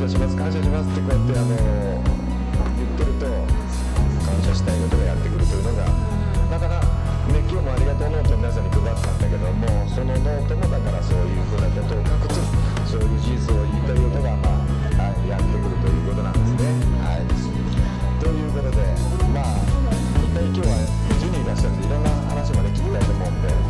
謝します感謝しますってこうやってあの言ってると感謝したいことがやってくるというのがだからね今日もありがとうノート皆さんに配ったんだけどもそのノートもだからそういうふうなことを書くとそういう事実を言いたいことがまあ、やってくるということなんですねはいということでまあ一回今日はジュニーいらっしゃるんでいろんな話まで聞きたいと思うんで